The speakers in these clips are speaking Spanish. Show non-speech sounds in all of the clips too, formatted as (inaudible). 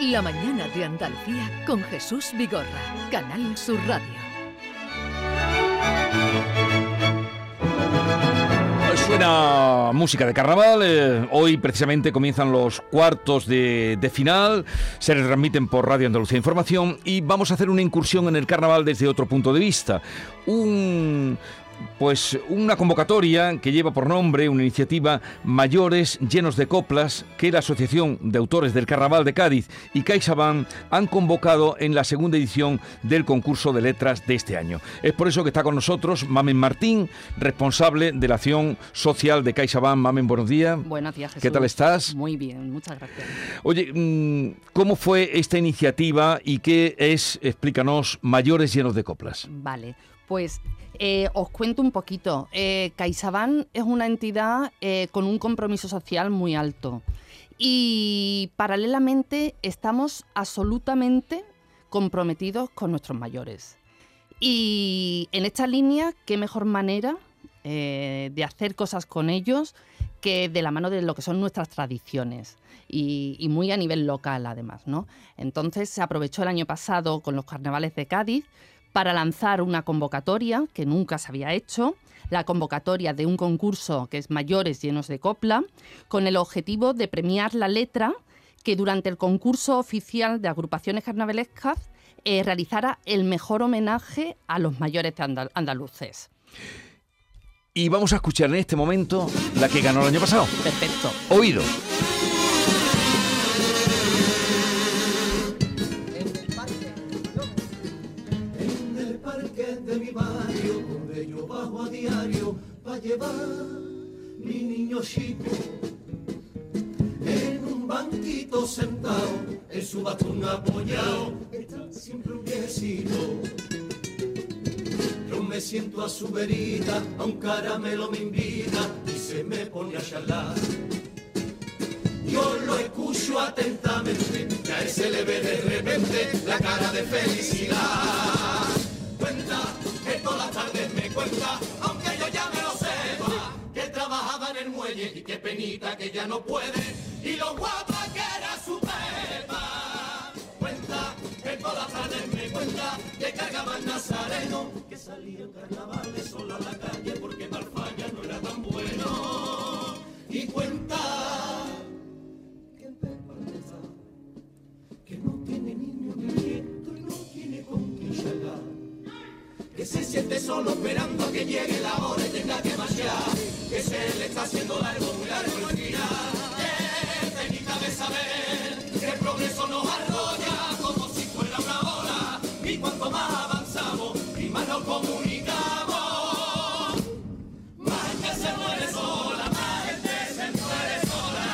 La mañana de Andalucía con Jesús Vigorra, Canal Sur Radio. Suena música de carnaval. eh, hoy precisamente comienzan los cuartos de, de final. Se retransmiten por Radio Andalucía Información y vamos a hacer una incursión en el carnaval desde otro punto de vista. Un pues una convocatoria que lleva por nombre una iniciativa Mayores llenos de coplas que la Asociación de Autores del Carnaval de Cádiz y CaixaBank han convocado en la segunda edición del concurso de letras de este año. Es por eso que está con nosotros Mamen Martín, responsable de la acción social de CaixaBank. Mamen, buenos días. Buenos días, Jesús. ¿Qué tal estás? Muy bien, muchas gracias. Oye, mm, ¿cómo fue esta iniciativa y qué es, explícanos, Mayores llenos de coplas? Vale, pues eh, os cuento un poquito. Eh, es una entidad eh, con un compromiso social muy alto y paralelamente estamos absolutamente comprometidos con nuestros mayores. Y en esta línea, qué mejor manera eh, de hacer cosas con ellos que de la mano de lo que son nuestras tradiciones y, y muy a nivel local además, ¿no? Entonces se aprovechó el año pasado con los carnavales de Cádiz para lanzar una convocatoria que nunca se había hecho, la convocatoria de un concurso que es Mayores llenos de copla, con el objetivo de premiar la letra que durante el concurso oficial de agrupaciones carnavalescas eh, realizara el mejor homenaje a los mayores de andal- andaluces. Y vamos a escuchar en este momento la que ganó el año pasado. Perfecto. Oído. Llevar mi niño chico. En un banquito sentado, en su bastón apoyado, está siempre un viejecito. Yo me siento a su verita, a un caramelo me invita y se me pone a charlar. Yo lo escucho atentamente, que a se le ve de repente la cara de felicidad. Cuenta que todas las tardes me cuenta, el muelle y qué penita que ya no puede, y lo guapa que era su pepa. Cuenta que todas las tardes me cuenta que cargaba el nazareno, que salía en carnavales solo a la calle porque Malfaya no era tan bueno. Y cuenta que el Pepa que no tiene niño ni nieto y no tiene con quién charlar. Que se siente solo esperando a que llegue la se le está haciendo largo, muy largo el penita de saber que el progreso nos arrolla como si fuera una ola. Y cuanto más avanzamos y más nos comunicamos, más gente se muere sola, más gente se muere sola.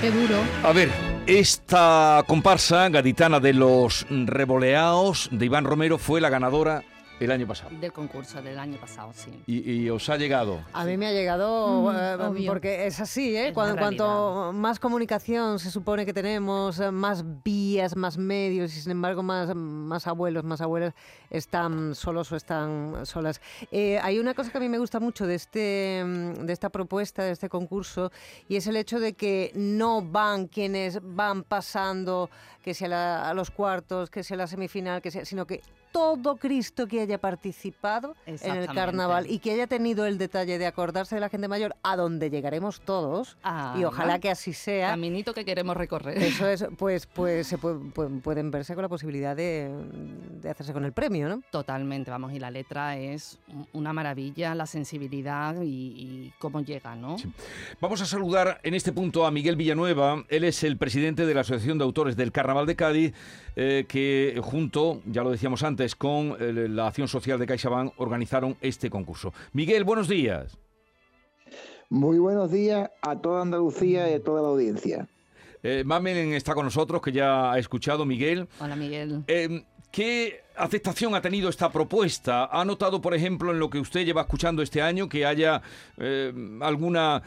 Qué duro. A ver, esta comparsa gaditana de los revoleados de Iván Romero fue la ganadora el año pasado. Del concurso del año pasado, sí. Y, y os ha llegado. A mí me ha llegado, Mm, eh, porque es así, ¿eh? Es Cuando, la cuanto más comunicación se supone que tenemos, eh, más vías, más medios, y sin embargo más, más abuelos, más abuelas están solos o están solas. Eh, hay una cosa que a mí me gusta mucho de, este, mm, de esta propuesta, de este concurso, y es el hecho de que no van quienes van pasando, que sea la- a los cuartos, que sea la semifinal, que sea, sino que todo Cristo que haya participado en el carnaval y que haya tenido el detalle de acordarse de la gente mayor, a donde llegaremos todos, Ah, y ojalá que así sea. Caminito que queremos recorrer. Eso es, (laughs) pues, pues se pu- pu- pueden verse con la posibilidad de, de hacerse con el premio, ¿no? Totalmente, vamos, y la letra es un- una maravilla, la sensibilidad y, y cómo llega, ¿no? Vamos a saludar en este punto a Miguel Villanueva. Él es el presidente de la Asociación de Autores del Carnaval de Cádiz, eh, que junto, ya lo decíamos antes, con eh, la Acción Social de CaixaBank organizaron este concurso. Miguel, buenos días. Muy buenos días a toda Andalucía y a toda la audiencia. Eh, Mamen está con nosotros, que ya ha escuchado, Miguel. Hola, Miguel. Eh, ¿Qué aceptación ha tenido esta propuesta? ¿Ha notado, por ejemplo, en lo que usted lleva escuchando este año, que haya eh, alguna,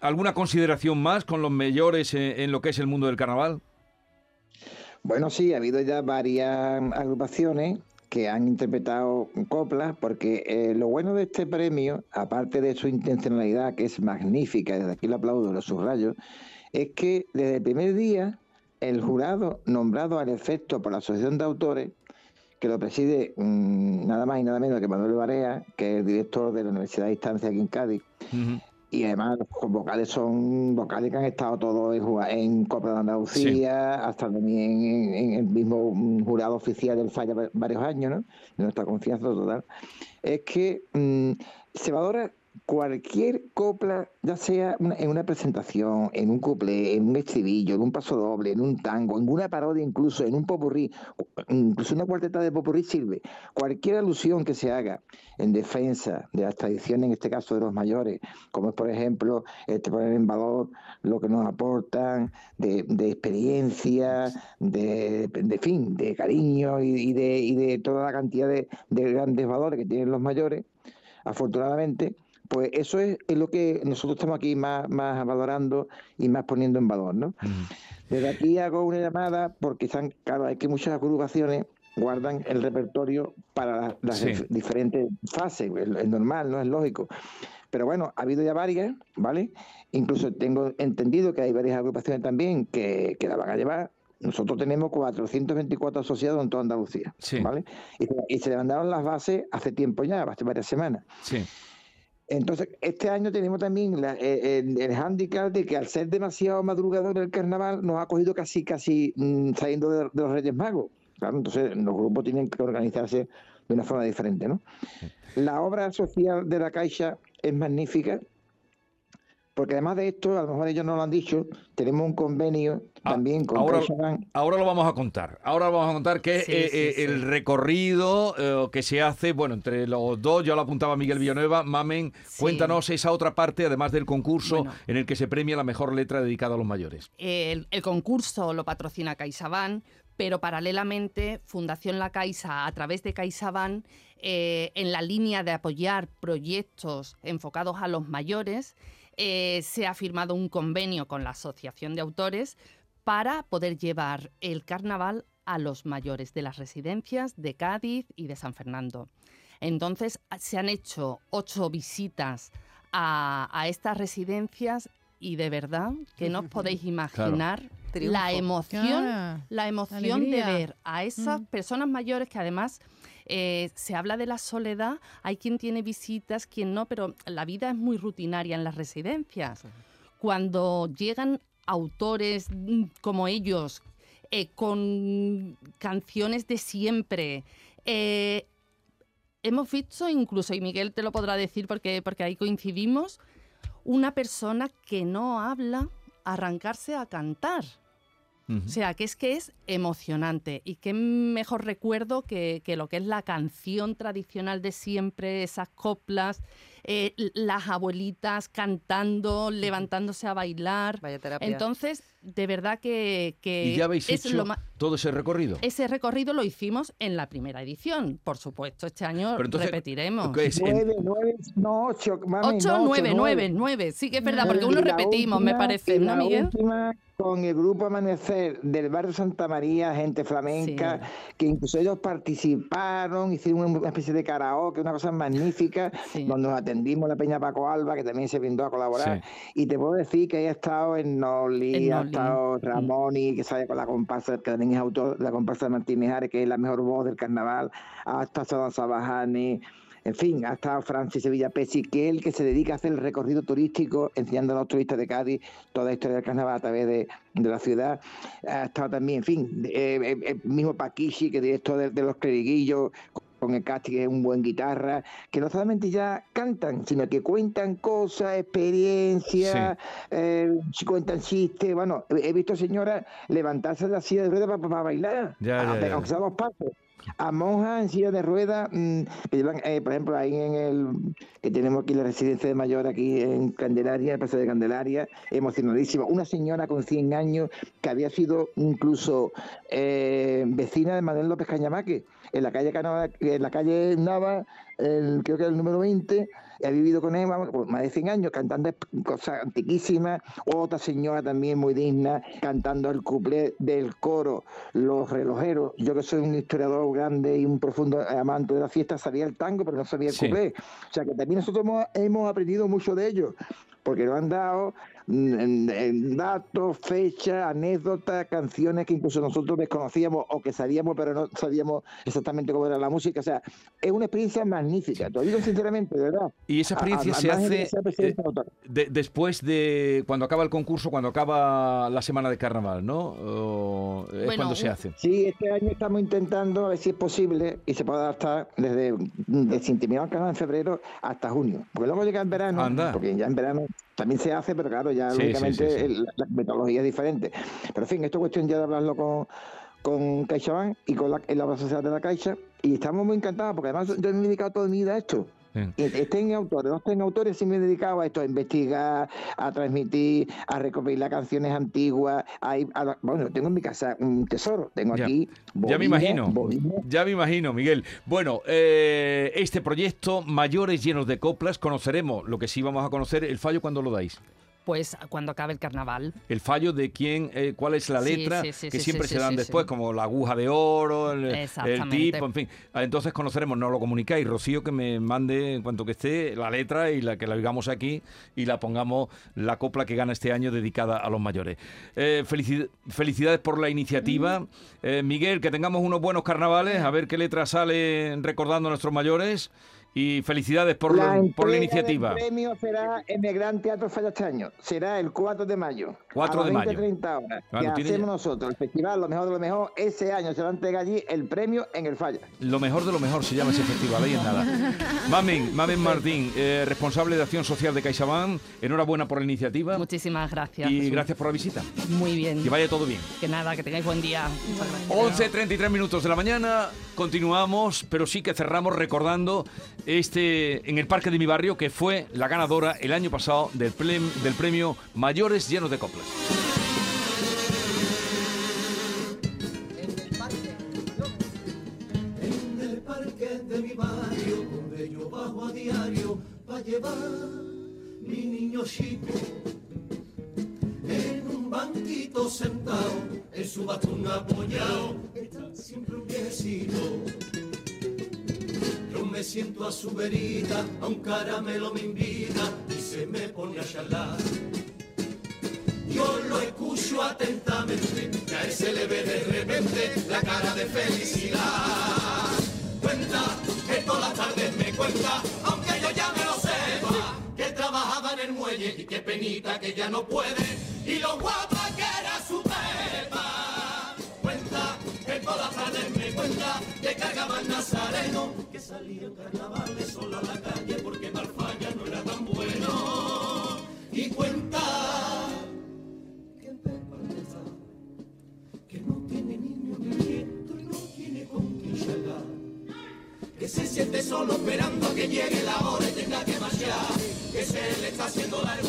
alguna consideración más con los mayores en, en lo que es el mundo del carnaval? Bueno, sí, ha habido ya varias agrupaciones que han interpretado coplas, porque eh, lo bueno de este premio, aparte de su intencionalidad, que es magnífica, desde aquí lo aplaudo, lo subrayo, es que desde el primer día el jurado nombrado al efecto por la Asociación de Autores, que lo preside mm, nada más y nada menos que Manuel Barea, que es el director de la Universidad de Distancia aquí en Cádiz. Y además los vocales son vocales que han estado todos en, en Copa de Andalucía, hasta también en, en el mismo mm, jurado oficial del Falla va- varios años, ¿no? De nuestra confianza total. Es que mm, valora cualquier copla, ya sea una- en una presentación, en un couplé, en un estribillo, en un paso doble, en un tango, en una parodia incluso, en un popurrí, incluso una cuarteta de popurrí sirve. Cualquier alusión que se haga en defensa de las tradiciones, en este caso de los mayores, como es por ejemplo este, poner en valor lo que nos aportan de, de experiencia, de, de fin, de cariño y, y de, y de toda la cantidad de, de grandes valores que tienen los mayores, afortunadamente, pues eso es, es lo que nosotros estamos aquí más, más valorando y más poniendo en valor, ¿no? Desde aquí hago una llamada porque están, claro, hay que muchas agrupaciones guardan el repertorio para las, Sí. diferentes fases, es, normal, no es lógico. Pero bueno, ha habido ya varias, ¿vale? Incluso tengo entendido que hay varias agrupaciones también que, que la van a llevar. Nosotros tenemos 424 asociados en toda Andalucía, Sí. ¿vale? Y, se- y se levantaron las bases hace tiempo ya, hace varias semanas. Sí. Entonces, este año tenemos también la- eh, el, el hándicap de que al ser demasiado madrugador el carnaval nos ha cogido casi, casi mm, saliendo de, de los Reyes Magos. Claro, entonces los grupos tienen que organizarse de una forma diferente, ¿no? La obra social de la Caixa es magnífica, porque además de esto, a lo mejor ellos no lo han dicho, tenemos un convenio Ah, también con ahora-. Ahora lo vamos a contar. Ahora lo vamos a contar que es Sí, eh, sí, eh, sí. el recorrido eh, que se hace, bueno, entre los dos, ya lo apuntaba Miguel Villanueva. Mamen, Sí. cuéntanos esa otra parte, además del concurso, Bueno. en el que se premia la mejor letra dedicada a los mayores. El, el concurso lo patrocina CaixaBank, pero paralelamente Fundación La Caixa, a través de CaixaBank, eh, en la línea de apoyar proyectos enfocados a los mayores, eh, se ha firmado un convenio con la Asociación de Autores para poder llevar el carnaval a los mayores de las residencias de Cádiz y de San Fernando. Entonces a- se han hecho ocho visitas a, a estas residencias y de verdad que no os podéis imaginar la emoción, la emoción de ver a esas Mm. personas mayores que además eh, se habla de la soledad, hay quien tiene visitas, quien no, pero la vida es muy rutinaria en las residencias. Cuando llegan autores mm, como ellos, eh, con canciones de siempre, eh, hemos visto incluso, y Miguel te lo podrá decir porque, porque ahí coincidimos, una persona que no habla arrancarse a cantar. Ujú. O sea, que es que es emocionante y qué mejor recuerdo que, que lo que es la canción tradicional de siempre, esas coplas, eh, las abuelitas cantando, levantándose a bailar. Vaya terapia. Entonces, de verdad que, que ¿Y ya habéis es hecho lo todo ese recorrido? ese recorrido lo hicimos en la primera edición. Por supuesto, este año Pero entonces, repetiremos. ¿qué es? En- Nueve, nueve, no, ocho, mami, Ocho, no, ocho, nueve, nueve, nueve. Sí que es verdad, porque uno repetimos, me última- parece, y ¿no, la Miguel? última con el grupo Amanecer del barrio Santa María, gente flamenca, que incluso ellos participaron, hicieron una especie de karaoke, una cosa magnífica, Sí. donde nos atendimos la Peña Paco Alba, que también se brindó a colaborar. Y te puedo decir que ahí ha estado en Noli, ha estado Ramoni, que sale con la comparsa, que también es autor de la comparsa de Martín Mijares, que es la mejor voz del carnaval, ha estado Sabajani, en fin, ha estado Francis Sevilla Pesi, que es el que se dedica a hacer el recorrido turístico, enseñando a los turistas de Cádiz toda la historia del carnaval a través de, de la ciudad. Ha estado también, en fin, eh, eh, el mismo Paquishi, que es director de, de los cleriguillos, con el casting que es un buen guitarra, que no solamente ya cantan, sino que cuentan cosas, experiencias, eh, cuentan chistes. Bueno, he visto señoras levantarse de la silla de ruedas para, bailar, Ya, ya, aunque ya. aunque sea dos pasos. A monjas en silla de ruedas, mm, que llevan, eh, por ejemplo, ahí en el que tenemos aquí la residencia de mayor, aquí en Candelaria, el paseo de Candelaria, emocionadísima. Una señora con 100 años que había sido incluso eh, vecina de Manuel López Cañamaque, en la calle Canova, en la calle Nava, el- creo que era el número 20, ha vivido con vamos, pues, más de 100 años, cantando cosas antiquísimas. Otra señora también muy digna, cantando el cuplé del coro, Los Relojeros. Yo que soy un historiador grande y un profundo amante de la fiesta, sabía el tango, pero no sabía el Sí. cuplé. O sea que también nosotros hemos, hemos aprendido mucho de ellos, porque nos han dado datos, fechas, anécdotas, canciones que incluso nosotros desconocíamos o que sabíamos, pero no sabíamos exactamente cómo era la música. O sea, es una experiencia magnífica, te lo digo sinceramente, de verdad. Y esa experiencia se hace eh, después de cuando acaba el concurso, cuando acaba la semana de carnaval, ¿no? es cuando se hace. Sí, este año estamos intentando a ver si es posible y se puede adaptar desde, desde intimidad canal en febrero hasta junio. Porque luego llega el verano, porque ya en verano también se hace, pero claro, ya lógicamente la, metodología es diferente. Pero en fin, esto es cuestión ya de hablarlo con, con CaixaBank y con la, la sociedad de la Caixa. Y estamos muy encantados porque además yo me he dedicado toda mi vida a esto. Estén autores, no estén autores, sí me he dedicado a esto, a investigar, a transmitir, a recopilar canciones antiguas. bueno, tengo en mi casa un tesoro, tengo aquí. ya me imagino, ya me imagino, Miguel. Bueno, eh, este proyecto, Mayores llenos de coplas, conoceremos lo que sí vamos a conocer, el fallo cuando lo dais pues cuando acabe el carnaval. El fallo de quién, eh, cuál es la letra, que siempre se dan después, como la aguja de oro, el, tipo, en fin. Ah, entonces conoceremos, no lo comunicáis, Rocío, que me mande en cuanto que esté la letra y la que la digamos aquí y la pongamos la copla que gana este año dedicada a los mayores. Eh, felicidades por la iniciativa. Eh, Miguel, que tengamos unos buenos carnavales, a ver qué letra sale recordando a nuestros mayores y felicidades por la, por la iniciativa. El premio será en el Gran Teatro Falla este año. Será el 4 de mayo. 4 de mayo. 30 horas. hacemos nosotros, el festival, lo mejor de lo mejor. Ese año se va a entregar allí el premio en el Falla. Lo mejor de lo mejor se llama ese festival, ahí en nada. (laughs) Mamen, Mamen Martín, eh, responsable de Acción Social de CaixaBank. Enhorabuena por la iniciativa. Muchísimas gracias. Y gracias por la visita. Muy bien. Que vaya todo bien. Que nada, que tengáis buen día. 11.33 minutos de la mañana. Continuamos, pero sí que cerramos recordando este en el Parque de mi barrio, que fue la ganadora el año pasado del, premio Mayores Llenos de Coplas. En el parque de mi barrio, donde yo bajo a diario para llevar mi niño chico en un banquito sentado, en su bastón apoyado, está siempre un viejecito siento a su verita, a un caramelo me invita y se me pone a charlar. Yo lo escucho atentamente y a ese le ve de repente la cara de felicidad. Cuenta que todas las tardes me cuenta, aunque yo ya me lo sepa, que trabajaba en el muelle y que penita que ya no puede y lo guapa carnavales solo a la calle porque Malfaya no era tan bueno. Y cuenta que Pepa está, que no tiene niño ni nieto y no tiene con quién Que se siente solo esperando a que llegue la hora y tenga que marchar. Que se le está haciendo largo,